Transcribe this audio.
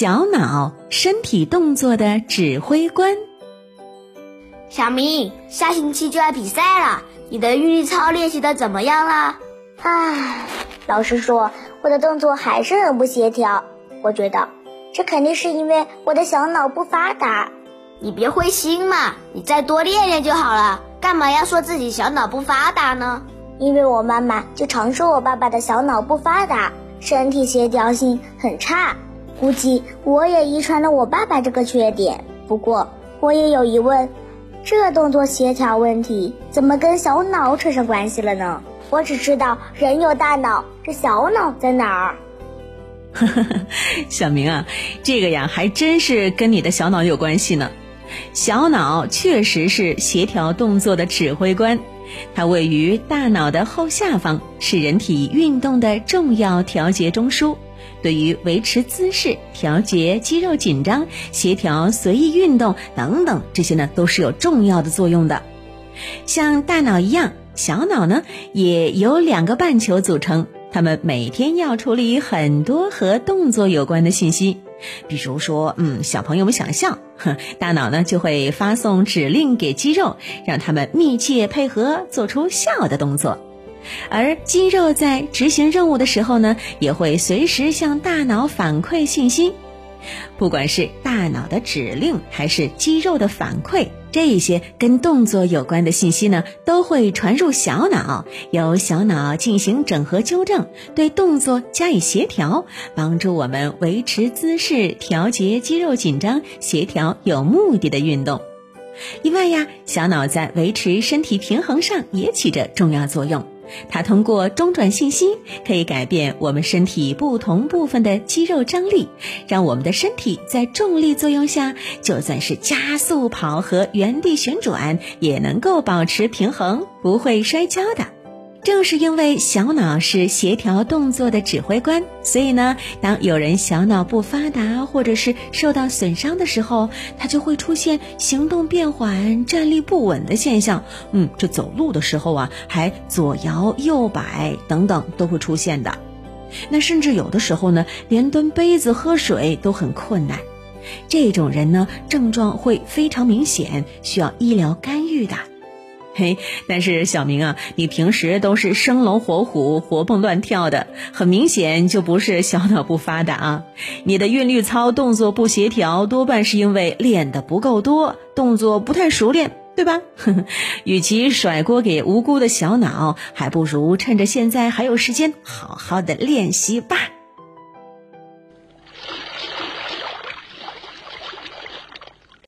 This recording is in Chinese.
小脑身体动作的指挥官。小明，下星期就要比赛了，你的韵律操练习的怎么样了？唉，老师说我的动作还是很不协调。我觉得这肯定是因为我的小脑不发达。你别灰心嘛，你再多练练就好了。干嘛要说自己小脑不发达呢？因为我妈妈就常说我爸爸的小脑不发达，身体协调性很差。估计我也遗传了我爸爸这个缺点。不过我也有疑问，这动作协调问题怎么跟小脑扯上关系了呢？我只知道人有大脑，这小脑在哪儿？小明啊，这个呀还真是跟你的小脑有关系呢。小脑确实是协调动作的指挥官，它位于大脑的后下方，是人体运动的重要调节中枢，对于维持姿势、调节肌肉紧张、协调随意运动等等这些呢，都是有重要的作用的。像大脑一样，小脑呢也由两个半球组成，它们每天要处理很多和动作有关的信息。比如说，嗯，小朋友们想笑，哼，大脑呢就会发送指令给肌肉，让他们密切配合，做出笑的动作。而肌肉在执行任务的时候呢，也会随时向大脑反馈信息。不管是大脑的指令，还是肌肉的反馈。这些跟动作有关的信息呢，都会传入小脑，由小脑进行整合纠正，对动作加以协调，帮助我们维持姿势、调节肌肉紧张、协调有目的的运动。另外呀，小脑在维持身体平衡上也起着重要作用。它通过中转信息，可以改变我们身体不同部分的肌肉张力，让我们的身体在重力作用下，就算是加速跑和原地旋转，也能够保持平衡，不会摔跤的。正是因为小脑是协调动作的指挥官，所以呢，当有人小脑不发达或者是受到损伤的时候，他就会出现行动变缓、站立不稳的现象。嗯，这走路的时候啊，还左摇右摆等等都会出现的。那甚至有的时候呢，连端杯子喝水都很困难。这种人呢，症状会非常明显，需要医疗干预的。嘿，但是小明啊，你平时都是生龙活虎、活蹦乱跳的，很明显就不是小脑不发达啊。你的韵律操动作不协调，多半是因为练的不够多，动作不太熟练，对吧？与其甩锅给无辜的小脑，还不如趁着现在还有时间，好好的练习吧。